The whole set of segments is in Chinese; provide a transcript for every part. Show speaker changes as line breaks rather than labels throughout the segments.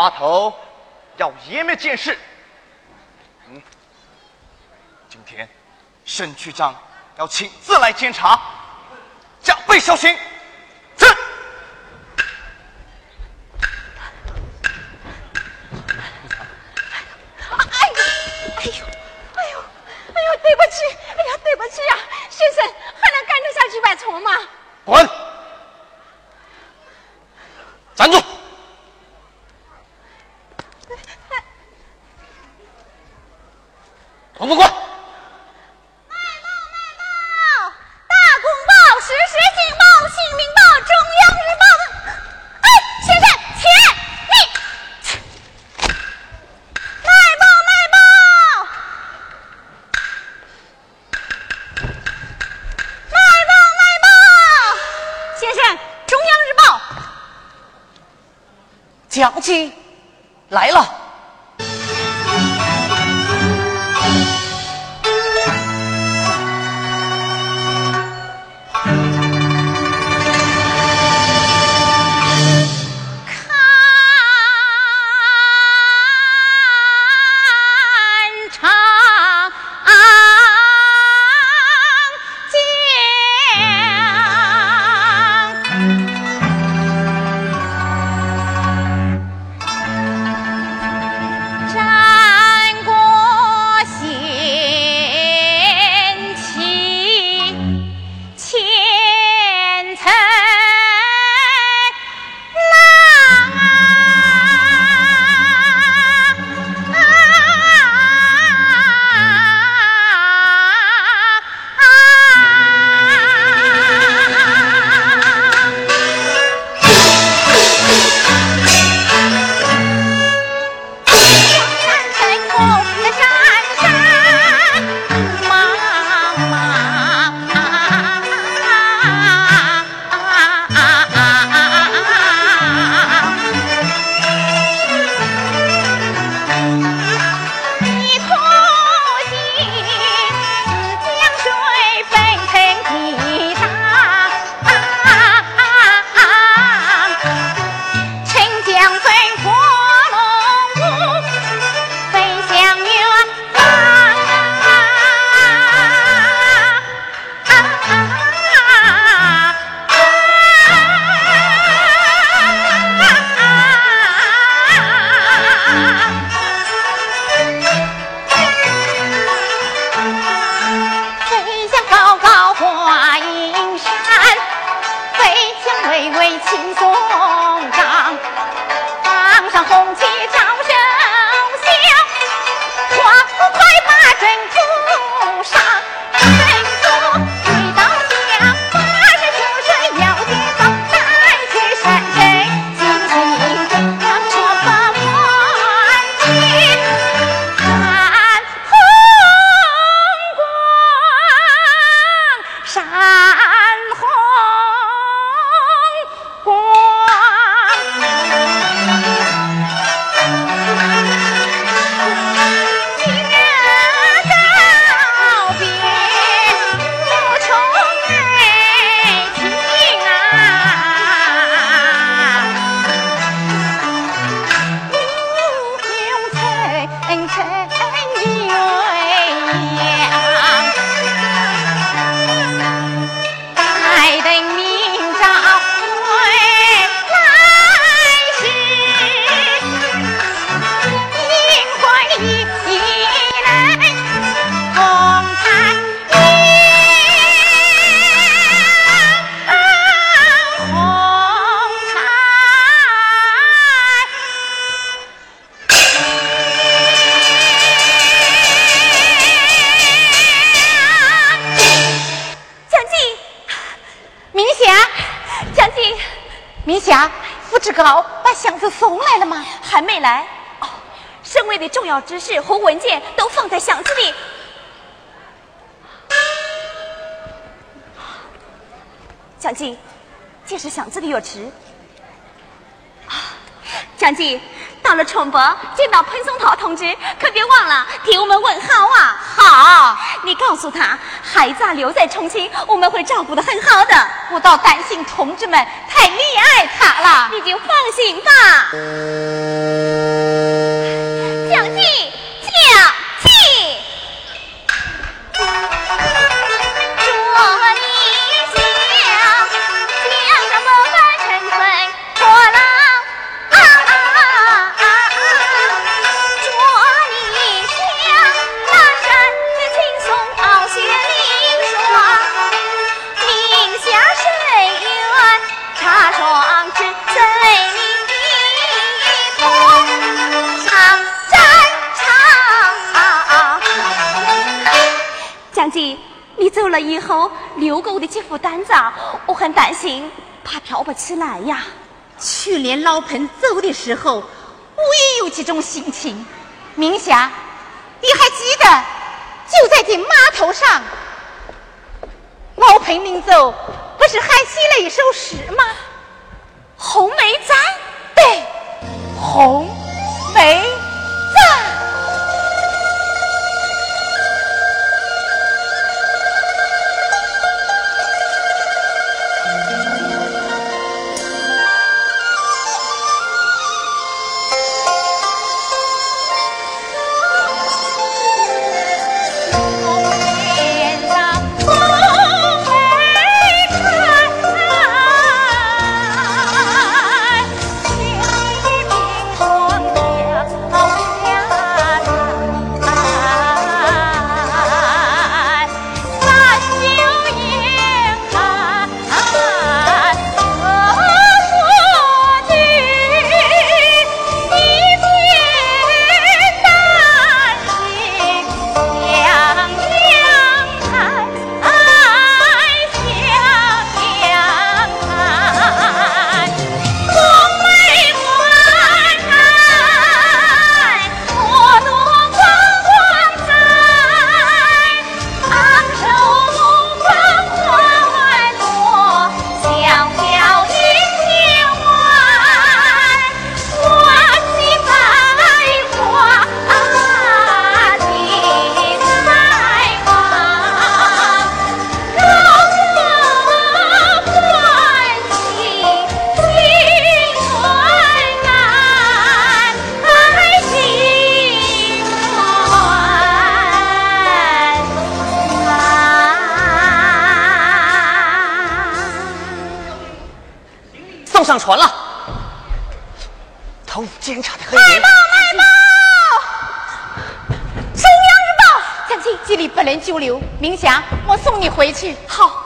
码头要严密监视。嗯，今天沈区长要亲自来检查，加倍小心。
哎呦，哎呦，哎呦，哎呦，对不起，哎呀，对不起呀，先生，还能干得下去百虫吗？
滚。
Archie. 指示和文件都放在箱子里。蒋记，这是箱子的钥匙。江记，到了春博，见到彭松涛同志，可别忘了替我们问好啊！
好，
你告诉他，孩子留在重庆，我们会照顾的很好的。
我倒担心同志们太溺爱他了。
你就放心吧。相姐，你走了以后，留给我的几副单子，我很担心，怕跳不起来呀。
去年老彭走的时候，我也有这种心情。明霞，你还记得就在这码头上，老彭临走不是还写了一首诗吗？
红梅赞，
对，红梅。
上船了，头检查的很
卖。报卖报！中央日报，将军，这里不能久留。明霞，我送你回去。
好。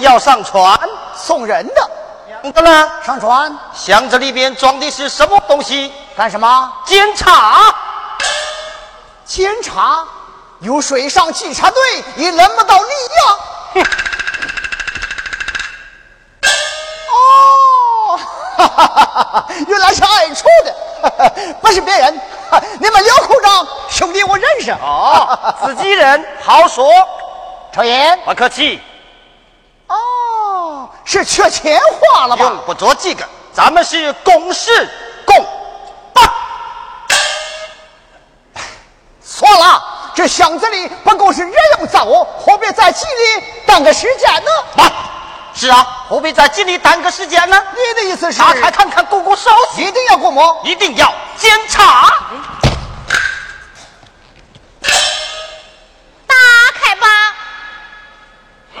要上船
送人的，
箱子呢？
上船。
箱子里边装的是什么东西？
干什么？
检查。
检查？有水上稽查队也轮不到你呀！哦，哈哈哈哈原来是爱出的，不是别人。你们刘科长，兄弟我认识。
哦，自己人好说，
抽烟，
不客气，
哦，是缺钱花了吧？
用不着这个，咱们是公事公办。
错了，这箱子里不过是人用杂物，何必在这里耽搁时间呢？
妈，是啊，何必在这里耽搁时间呢？
你的意思是？
打开看看，过过手续，
一定要过目，
一定要检查。
打开吧。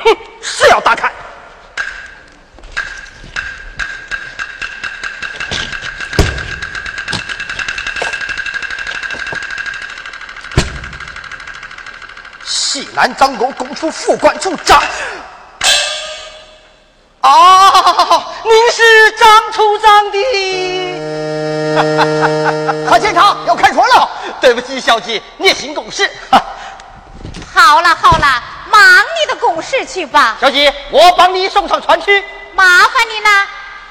哼，是要打开。南张沟公署副管处长。啊，您是张处长的？
快检查，要开船了。
对不起，小姐，孽行公事。
好了好了，忙你的公事去吧。
小姐，我帮你送上船去。
麻烦你了，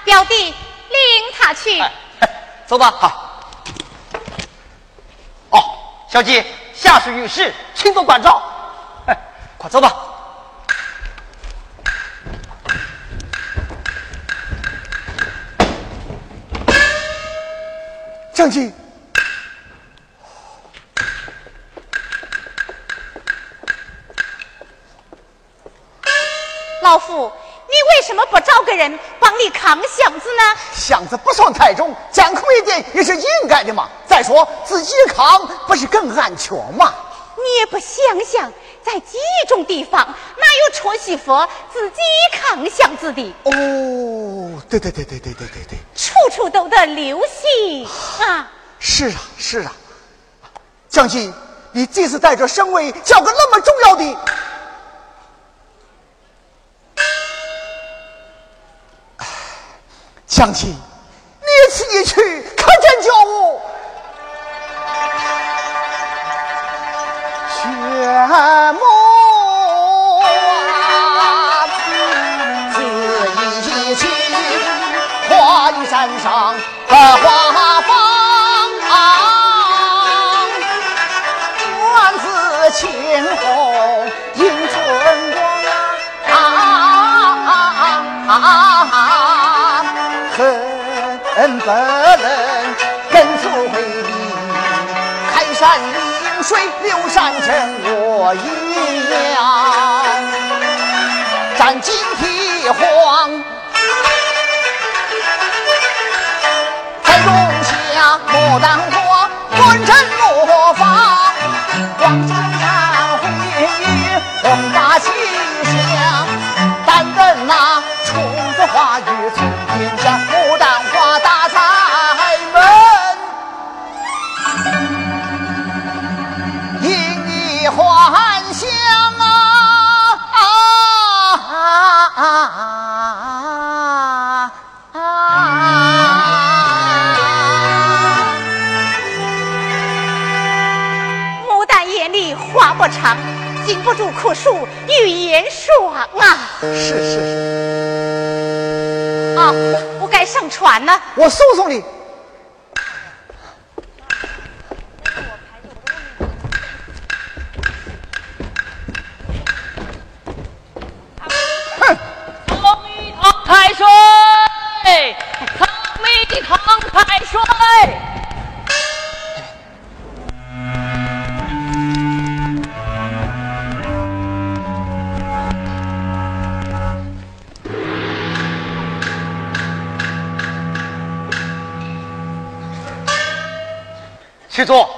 表弟，领他去。
哎，走吧。好。哦，小姐，下属有事，请多关照。哎，快走吧。
将军，
老夫，你为什么不找个人帮你扛箱子呢？
箱子不算太重，艰苦一点也是应该的嘛。再说自己扛不是更安全吗？
你也不想想，在这种地方哪有戳西服自己扛箱子的？
哦，对对对对对对对对，
处处都得留心啊！
是啊是啊，将军，你这次带着身位，叫个那么重要的，将军，你此一去可真叫我花放，万紫千红迎春光啊！恨不能跟随你，开山引水流山城我一样，战金蹄黄。
眼里花不长，经不住酷暑欲言爽啊！
是是是，
啊，我该上船了。
我送送你。
没错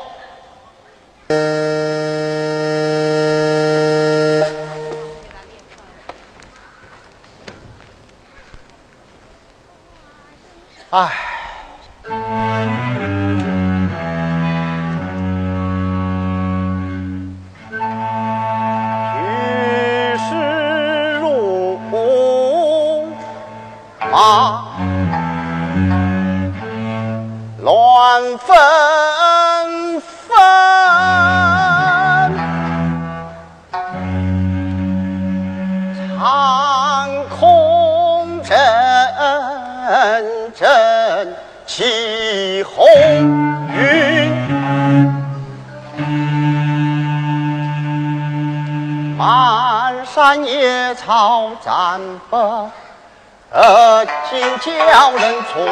但不竟叫人错。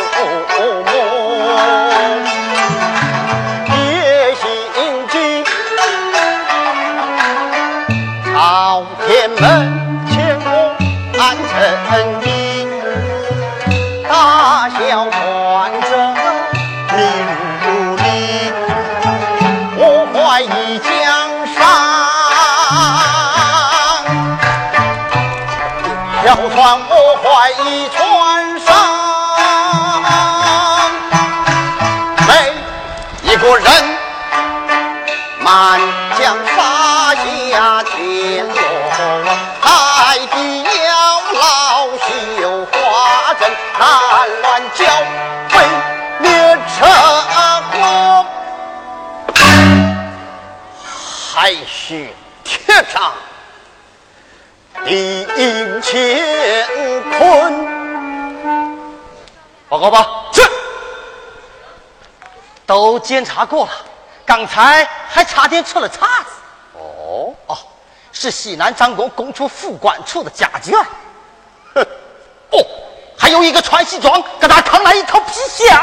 小船我怀疑船上每一个人，满江撒下天落，海底要老绣花针，难乱交飞列车过，还需铁杖。地阴乾坤，
报告吧。是。都检查过了，刚才还差点出了岔子。
哦，
哦，是西南张国公出副管处的家眷。
哼，
哦，还有一个穿西装，给他扛来一套皮箱。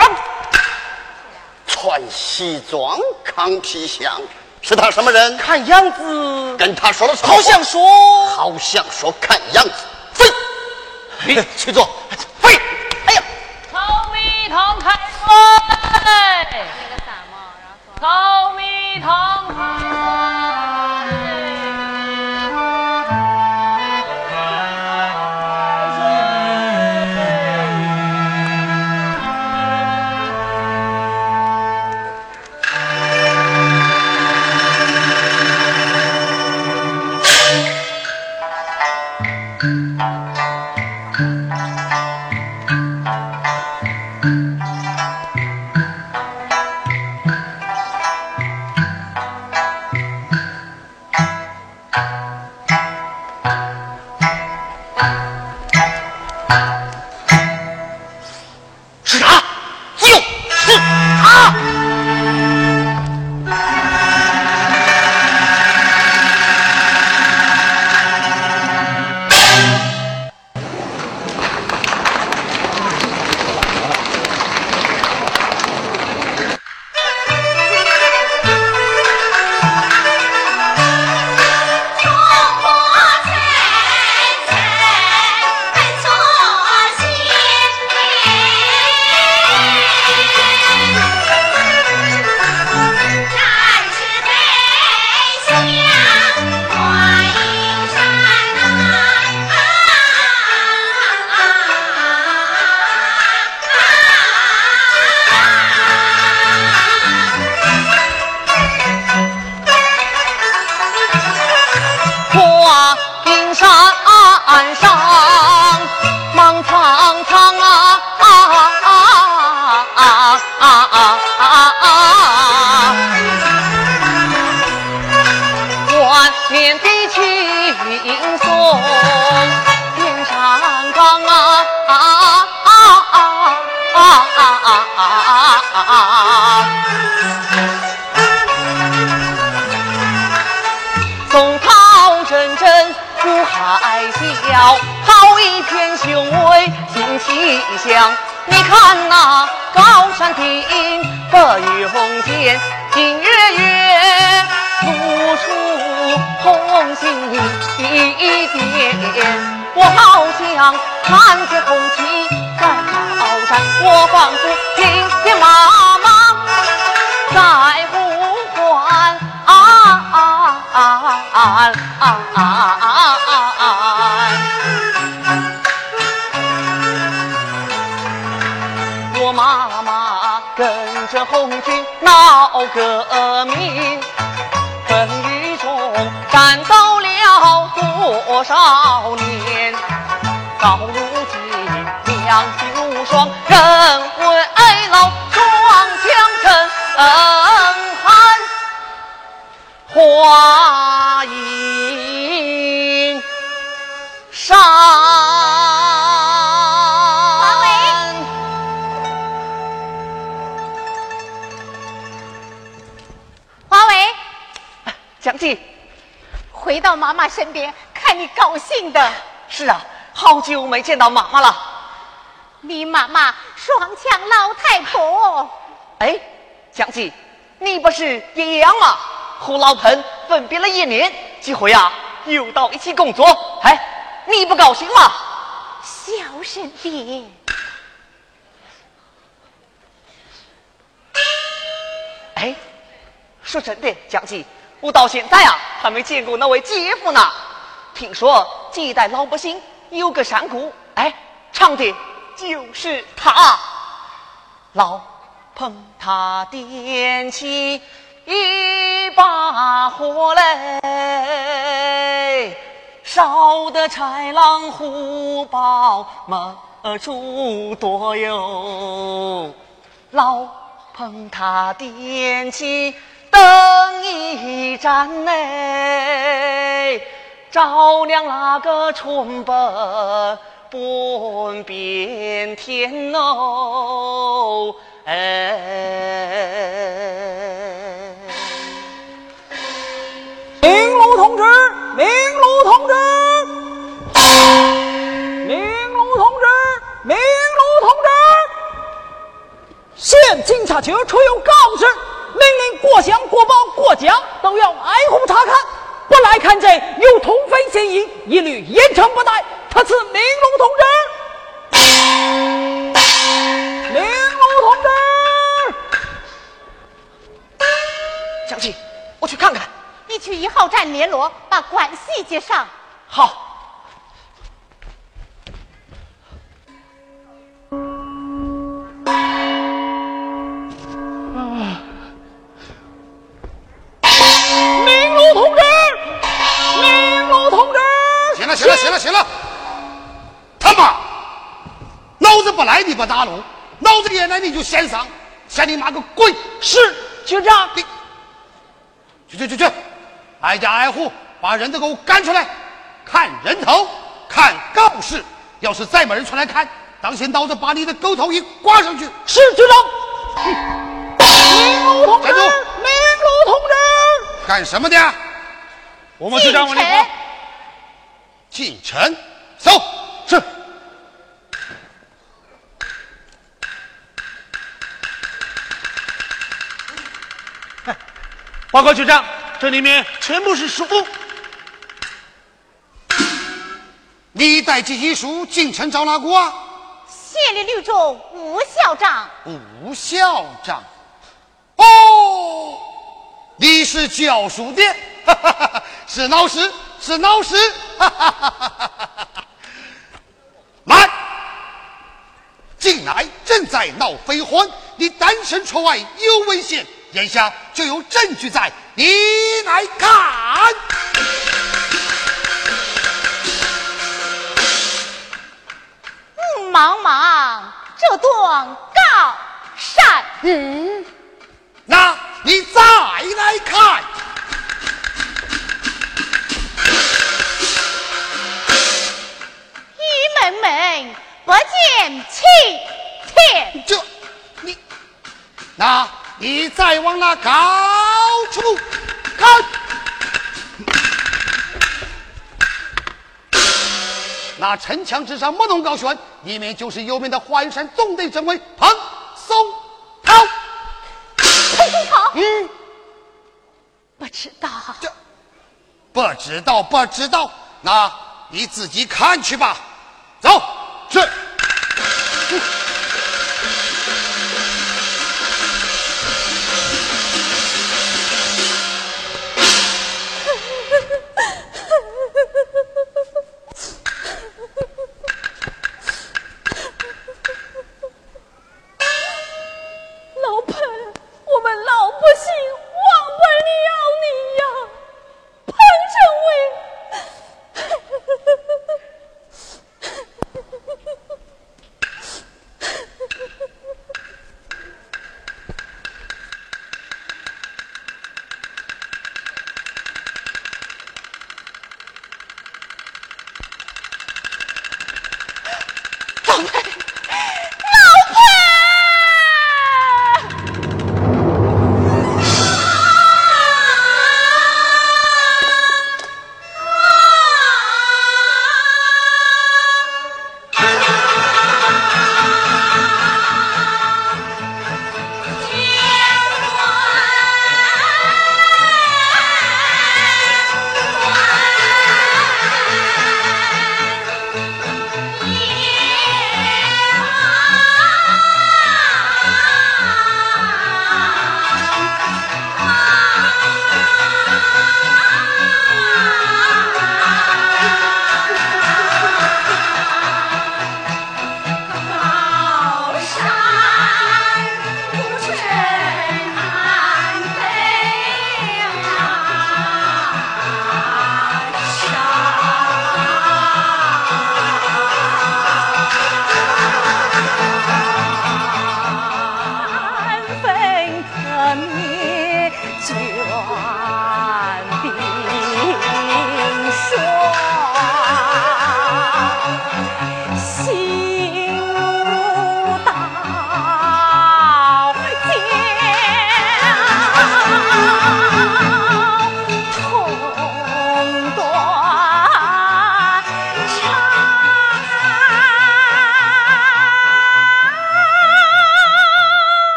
穿西装扛皮箱，是他什么人？
看样子，
跟他说了什么
好像说，
好像说看样子，飞，你去坐，飞。哎呀，
曹蜜堂开水，曹蜜堂开新气象。你看那高山顶，白云红天，金月月，露出红星一点。我好像看见红旗在高山，我仿佛听见妈妈在呼唤啊啊啊啊啊啊！红军闹革命，风雨中战斗了多少年？到如今两鬓如霜，人未老，双枪震
回到到妈妈身边，看你高兴的。
是啊，好久没见到妈妈了。
你妈妈双枪老太婆。
哎，江记，你不是也一样吗？和老彭分别了一年，这回啊又到一起工作，哎，你不高兴吗？
小声点。
哎，说真的，江记，我到现在啊还没见过那位姐夫呢。听说这一带老百姓有个山谷，哎，唱的就是他。老彭他点起一把火嘞，烧得豺狼虎豹猛猪多哟。老彭他点起灯一盏嘞。照亮那个春白半边天哦，哎！
明路同志，明路同志，明路同志，明路同志！现警察局出有告示，命令过乡、过报、过江都要挨户查看。不来看贼，有通匪嫌疑，一律严惩不贷。特此明龙同志，明龙同志。
小七，我去看看。
你去一号站联络，把关系接上。
好。
子不来你不打路，老子也来你就先上，先你妈个鬼！
是局长，
你去去去去，挨家挨户把人都给我赶出来，看人头，看告示。要是再没人出来看，当心刀子把你的狗头一挂上去。
是局长。明路同志，明路同志，
干什么的？
我们局长问你话。
进城，走
报告局长，这里面全部是书。
你带这些书进城找哪个啊？
县里律中吴校长。
吴校长，哦，你是教书的，是老师。是闹事，来，进来！正在闹非婚，你单身出外有危险，眼下就有证据在，你来看。
茫茫这段高山，
嗯，那你再来看。
门门不见青天，
这你，那你再往那高处看，那城墙之上木龙高悬，里面就是有名的华云山总队政委彭松涛。
彭松涛，
嗯，
不知道，
这。不知道不知道，那你自己看去吧。走，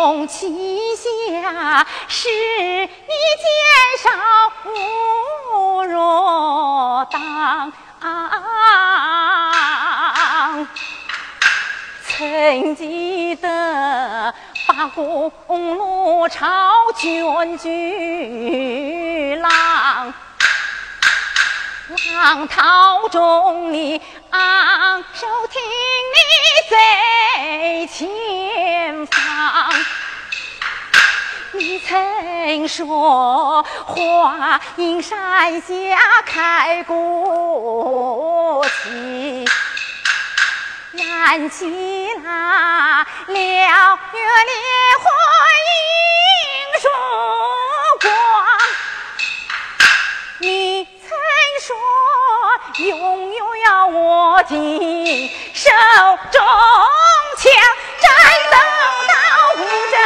红旗下是你肩上无若当，曾记得八公路朝卷巨浪。浪涛中，你昂首挺立在前方。你曾说华阴山下开国旗，燃起了了烈火映曙光。你曾。说，永远要握紧手中枪，战斗到五丈。